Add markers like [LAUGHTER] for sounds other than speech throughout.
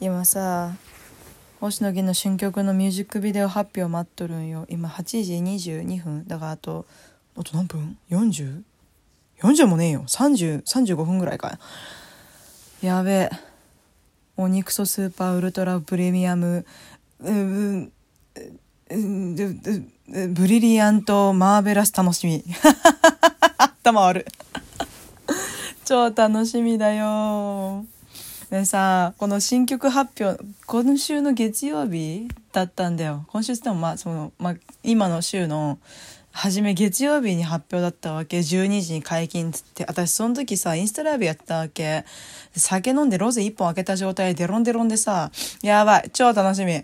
今さ星野源の新曲のミュージックビデオ発表待っとるんよ。今8時22分。だからあとあと何分 ?40?40 もねえよ。3035分ぐらいか。やべえ。お肉ソスーパーウルトラプレミアム。うううブリリアントマーベラス楽しみ。[LAUGHS] 頭悪 [LAUGHS] 超楽しみだよ。でさこの新曲発表今週の月曜日だったんだよ。今週っつってもまあその、まあ、今の週の初め月曜日に発表だったわけ。12時に解禁っつって。私その時さインスタライブやったわけ。酒飲んでロゼ1本開けた状態でデロンデロンでさやばい超楽しみ。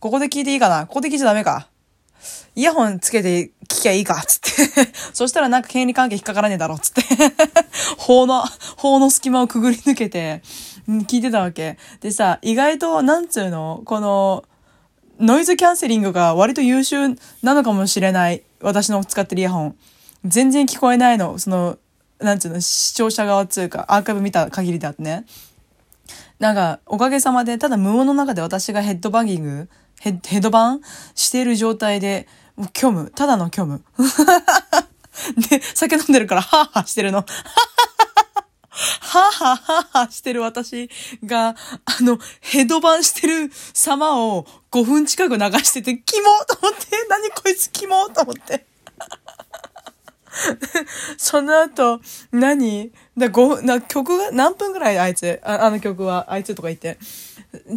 ここで聞いていいかな？ここで聞いちゃダメか？イヤホンつけて聞きゃいいかつって [LAUGHS] そしたらなんか権利関係引っかからねえだろつって [LAUGHS] 法の、法の隙間をくぐり抜けて、聞いてたわけ。でさ、意外と、なんつうの？この、ノイズキャンセリングが割と優秀なのかもしれない。私の使ってるイヤホン。全然聞こえないの。その、なんつうの、視聴者側っつうか、アーカイブ見た限りだってね。なんか、おかげさまで、ただ無音の中で私がヘッドバンギング、ヘッドバン？している状態で、虚無。ただの虚無。[LAUGHS] で、酒飲んでるから、はぁはぁしてるの。はぁはぁはぁはしてる私が、あの、ヘドバンしてる様を5分近く流してて、キモと思って、何こいつキモと思って。その後、何？だ、ご、な、曲が、何分ぐらいあいつ？ああの曲は、あいつとか言って。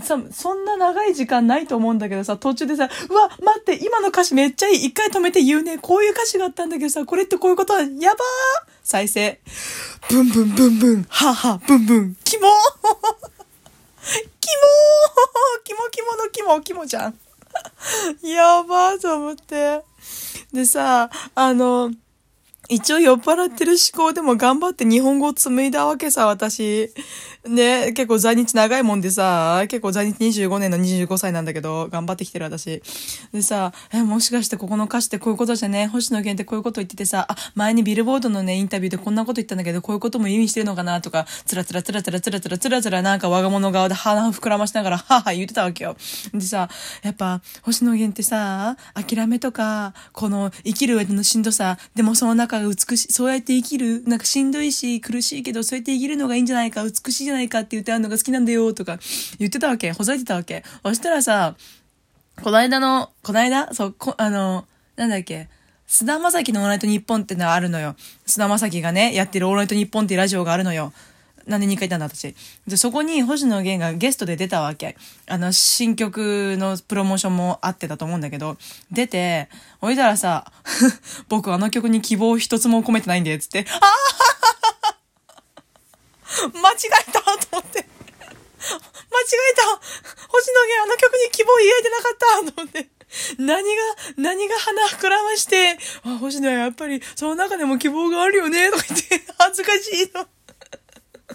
さ、そんな長い時間ないと思うんだけどさ、途中でさ、うわ、待って、今の歌詞めっちゃいい。一回止めて言うね。こういう歌詞があったんだけどさ、これってこういうこと？は、やばー再生。ブンブンブンブン、はは、ブンブン、キモーキモーキモキモのキモ、キモじゃん。やばーと思って。でさ、あの、一応酔っ払ってる思考でも頑張って日本語を紡いだわけさ、私。ね、結構在日長いもんでさ、結構在日25年の25歳なんだけど、頑張ってきてる私。でさ、え、もしかしてここの歌詞ってこういうことじゃね？星野源ってこういうこと言っててさ、あ、前にビルボードのね、インタビューでこんなこと言ったんだけど、こういうことも意味してるのかな？とか、つらつらつらつらつらつらつらつらなんか我が物顔で鼻を膨らましながら、はは言ってたわけよ。でさ、やっぱ、星野源ってさ、諦めとか、この生きる上でのしんどさ、でもその中美しい、そうやって生きる、なんかしんどいし、苦しいけど、そうやって生きるのがいいんじゃないか、美しいじゃないかって言ってあるのが好きなんだよ、とか言ってたわけ。ほざいてたわけ。そしたらさ、この間の、この間？そう、こ、あの、なんだっけ、菅田将暉のオールナイトニッポンってのはあるのよ。菅田将暉がね、やってるオールナイトニッポンっていうラジオがあるのよ。なんで2回いたんだ、私。で、そこに星野源がゲストで出たわけ。あの、新曲のプロモーションもあってたと思うんだけど、出て、おいたらさ、[LAUGHS] 僕あの曲に希望一つも込めてないんで、つって、ああ間違えたと思って。間違えた星野源あの曲に希望言えてなかったと思って。何が、何が鼻膨らまして、あ、星野やっぱり、その中でも希望があるよねとか言って、恥ずかしいの。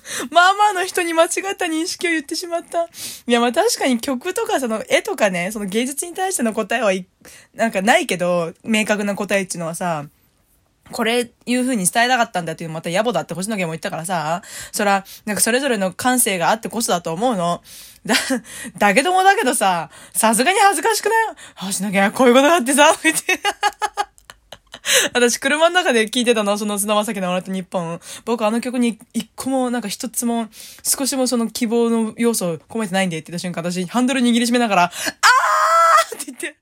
[LAUGHS] まあまあの人に間違った認識を言ってしまった。いやまあ確かに曲とかその絵とかね、その芸術に対しての答えはなんかないけど、明確な答えっていうのはさ、これいう風に伝えたかったんだっていうまた野暮だって星野源も言ったからさ、そら、なんかそれぞれの感性があってこそだと思うの。だ、だけどもだけどさ、さすがに恥ずかしくない星野源はこういうことがあってさ、言って。[LAUGHS] 私、車の中で聞いてたの、その菅田将暉の笑って日本。僕、あの曲に一個も、なんか一つも、少しもその希望の要素を込めてないんでって言った瞬間、私、ハンドル握りしめながら、あーって言って、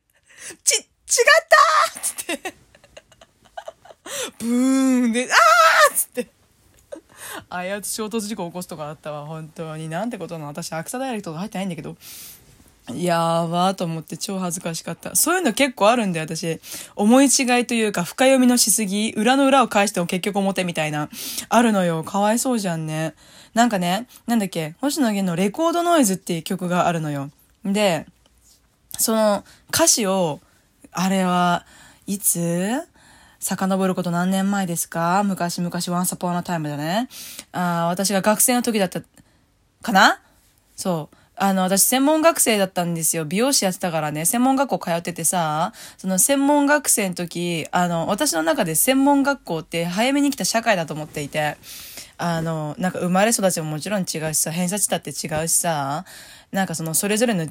ち、違ったーって言って。ブーンで、あーっつって。あやつ衝突事故を起こすとかあったわ、本当に。なんてことなの私、アクサダイレクトが入ってないんだけど。やばーと思って超恥ずかしかった。そういうの結構あるんだよ、私。思い違いというか、深読みのしすぎ、裏の裏を返しても結局表みたいな。あるのよ。かわいそうじゃんね。なんかね、なんだっけ、星野源のレコードノイズっていう曲があるのよ。で、その歌詞を、あれは、いつ？遡ること何年前ですか？昔々、ワンサポーナタイムだね。あ私が学生の時だった、かな？そう。あの、私専門学生だったんですよ。美容師やってたからね、専門学校通っててさ、その専門学生の時、あの、私の中で専門学校って早めに来た社会だと思っていて、あの、なんか生まれ育ちももちろん違うしさ、偏差値だって違うしさ、なんかそのそれぞれの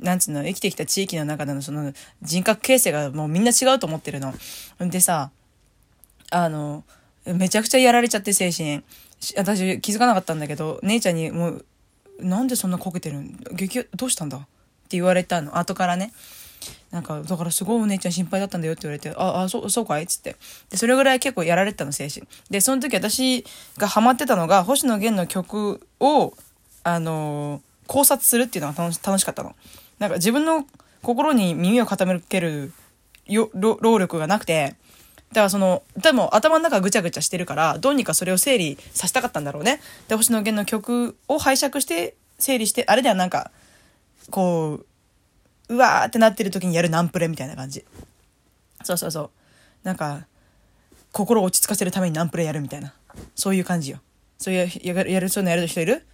なんつうの、生きてきた地域の中でのその人格形成がもうみんな違うと思ってるの。でさ、あの、めちゃくちゃやられちゃって精神。私気づかなかったんだけど、姉ちゃんにもう、なんでそんなこけてるん？激どうしたんだ？って言われたの。後からね。なんか、だからすごいお姉ちゃん心配だったんだよって言われて、あ、あ、そう、そうかい？っつって。で、それぐらい結構やられてたの、精神。で、その時私がハマってたのが、星野源の曲を、あのー、考察するっていうのが楽し楽しかったの。なんか自分の心に耳を傾けるよ労力がなくて、だからその、でも頭の中ぐちゃぐちゃしてるから、どうにかそれを整理させたかったんだろうね。で、星野源の曲を拝借して整理して、あれではなんか、こう、うわーってなってる時にやるナンプレみたいな感じ。そうそうそう。なんか、心を落ち着かせるためにナンプレやるみたいな。そういう感じよ。そういうやるやるそうなやる人いる？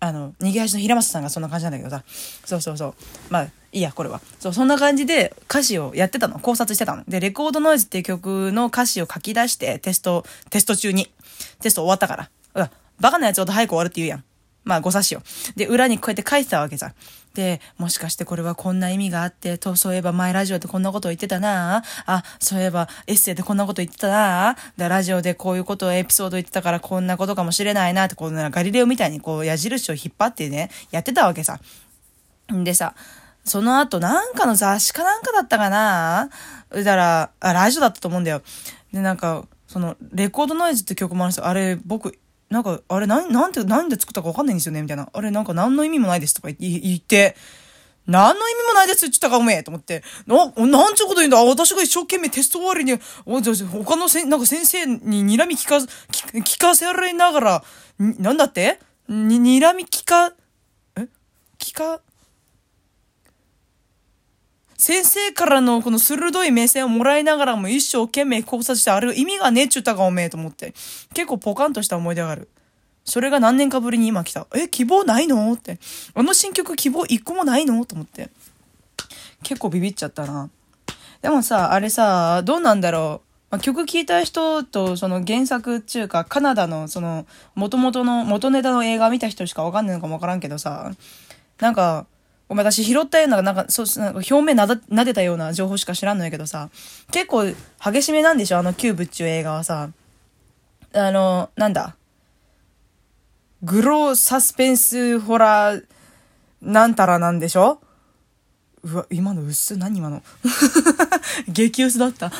あの、逃げ足の平松さんがそんな感じなんだけどさ。そうそうそう。まあ、いいや、これは。そう、そんな感じで歌詞をやってたの。考察してたの。で、レコードノイズっていう曲の歌詞を書き出して、テスト、テスト中に。テスト終わったから。うわ、バカなやつほど早く終わるって言うやん。まあ、ご察しよ。で、裏にこうやって書いてたわけさ。で、もしかしてこれはこんな意味があって、と、そういえば前ラジオでこんなこと言ってたなあ、そういえばエッセイでこんなこと言ってたなで、ラジオでこういうことをエピソード言ってたからこんなことかもしれないなって、こうガリレオみたいにこう矢印を引っ張ってね、やってたわけさ。んでさ、その後なんかの雑誌かなんかだったかなだから、あ、ラジオだったと思うんだよ。で、なんか、その、レコードノイズって曲もあるんですよ。あれ、僕、なんか、あれ、なん、なんて、なんで作ったかわかんないんですよねみたいな。あれ、なんか何の意味もないですとか言って、何の意味もないですって言ったかおめえと思って。な、なんちゅうこと言うんだ私が一生懸命テスト終わりに、おじゃ他のせ、なんか先生に睨み聞か、聞かせられながら、なんだって？に、睨み聞か、え？聞か、先生からのこの鋭い目線をもらいながらも一生懸命考察して、あれ意味がねえっちゅったかおめえと思って。結構ポカンとした思い出がある。それが何年かぶりに今来た。え、希望ないの？って。あの新曲希望一個もないの？と思って。結構ビビっちゃったな。でもさ、あれさ、どうなんだろう。まあ、曲聴いた人とその原作っていうか、カナダのその元々の元ネタの映画見た人しかわかんないのかもわからんけどさ、なんか、ごめん、私拾ったような、なんか、そう、なんか表面なだ、撫でたような情報しか知らんのやけどさ、結構激しめなんでしょ？あのキューブっちゅう映画はさ。あの、なんだ？グローサスペンスホラー、なんたらなんでしょ？うわ、今の薄何今の？[LAUGHS] 激薄だった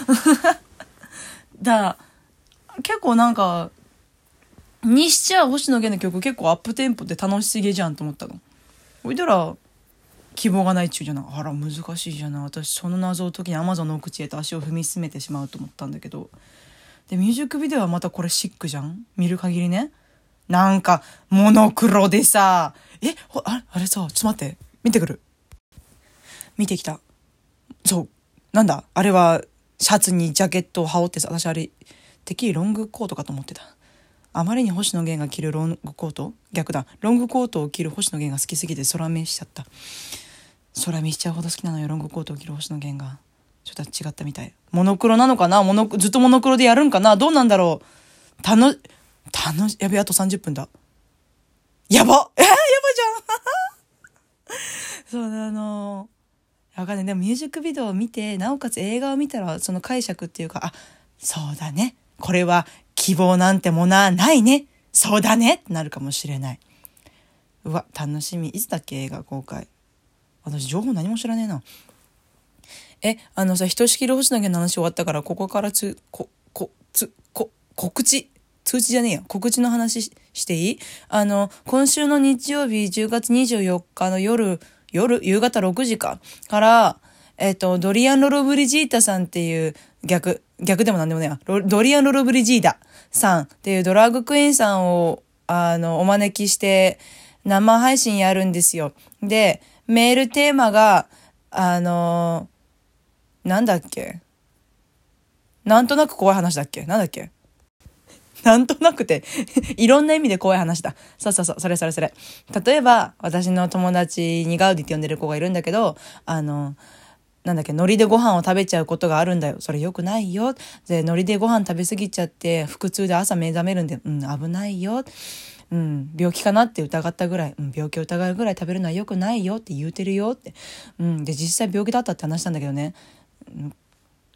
[LAUGHS] だ結構なんか、にしちゃ星野源の曲結構アップテンポで楽しすぎじゃんと思ったの。ほいだら、希望がないっちゅうじゃない。あら難しいじゃない。私その謎を解きにアマゾンの奥地へと足を踏み進めてしまうと思ったんだけど。でミュージックビデオはまたこれシックじゃん？見る限りね。なんかモノクロでさ。えああれさちょっと待って。見てくる。見てきた。そう。なんだ？あれはシャツにジャケットを羽織ってさ私あれてっきりロングコートかと思ってた。あまりに星野源が着るロングコート？逆だ。ロングコートを着る星野源が好きすぎて空目しちゃった。空見しちゃうほど好きなのよロングコートを着る星野源が。ちょっと違ったみたい。モノクロなのかな？モノずっとモノクロでやるんかな？どうなんだろう？楽楽しやべあと30分だ。やば！えー、やばじゃん！[LAUGHS] そうだあのわかんない。でもミュージックビデオを見てなおかつ映画を見たらその解釈っていうかあそうだね。これは希望なんてものはないね。そうだね。ってなるかもしれない。うわ楽しみ。いつだっけ？映画公開。私情報何も知らねえな。え、あのさ、ひとしきり星野源の話終わったから、ここからつ、こ、こ、つ、こ、告知通知じゃねえや。告知の話していい？あの、今週の日曜日10月24日の夜、夜、夕方6時か。から、えっ、と、ドリアン・ロロブリジータさんっていう逆、逆でもなんでもねえ。ドリアン・ロロブリジーダさんっていうドラッグクイーンさんを、あの、お招きして、生配信やるんですよ。で、メールテーマが、あのー、なんだっけ？なんとなく怖い話だっけ？なんだっけ？なんとなくて [LAUGHS] いろんな意味で怖い話だ。そうそうそう、それそれそれ。例えば、私の友達にガウディって呼んでる子がいるんだけど、あの、なんだっけ、海苔でご飯を食べちゃうことがあるんだよ。それ良くないよ。で、海苔でご飯食べ過ぎちゃって、腹痛で朝目覚めるんで、うん、危ないよ。うん、病気かなって疑ったぐらい、うん、病気を疑うぐらい食べるのは良くないよって言うてるよって。うん、で、実際病気だったって話したんだけどね。うん、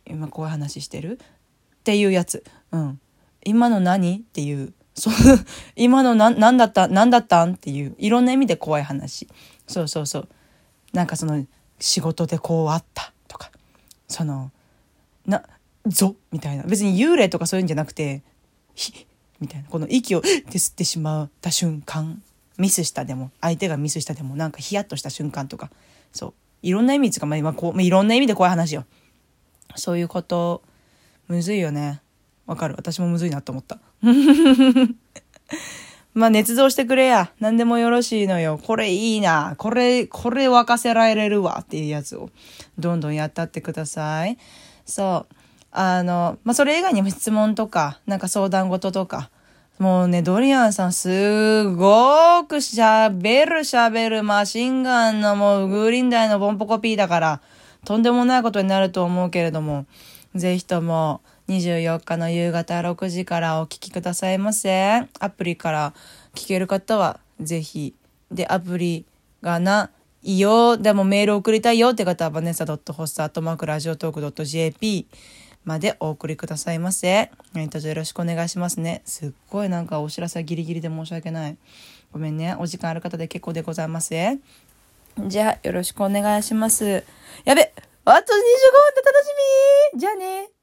今こういう話してるっていうやつ。うん。今の何っていう。そう、[LAUGHS] 今のな、なんだった、なんだったんっていう。いろんな意味で怖い話。そうそうそう。なんかその、仕事でこうあったとかそのなぞみたいな別に幽霊とかそういうんじゃなくてひみたいなこの息をって吸ってしまった瞬間ミスしたでも相手がミスしたでもなんかヒヤッとした瞬間とかそういろんな意味つかまあ今こうまあいろんな意味で怖い話よそういうことむずいよねわかる私もむずいなと思った [LAUGHS] まあ、捏造してくれや。何でもよろしいのよ。これいいな。これ、これ沸かせられるわっていうやつを、どんどんやったってください。そう。あの、まあ、それ以外にも質問とか、なんか相談事とか、もうね、ドリアンさんすごく喋る喋るマシンガンのもうグリーンダイのボンポコピーだから、とんでもないことになると思うけれども、ぜひとも、24日の夕方6時からお聞きくださいませ。アプリから聞ける方はぜひ。で、アプリがな、いよ、でもメール送りたいよって方はバネサ .host.macradiotalk.jp までお送りくださいませ。何卒よろしくお願いしますね。すっごいなんかお知らせギリギリで申し訳ない。ごめんね。お時間ある方で結構でございます。じゃあ、よろしくお願いします。やべあと25分で楽しみじゃあね。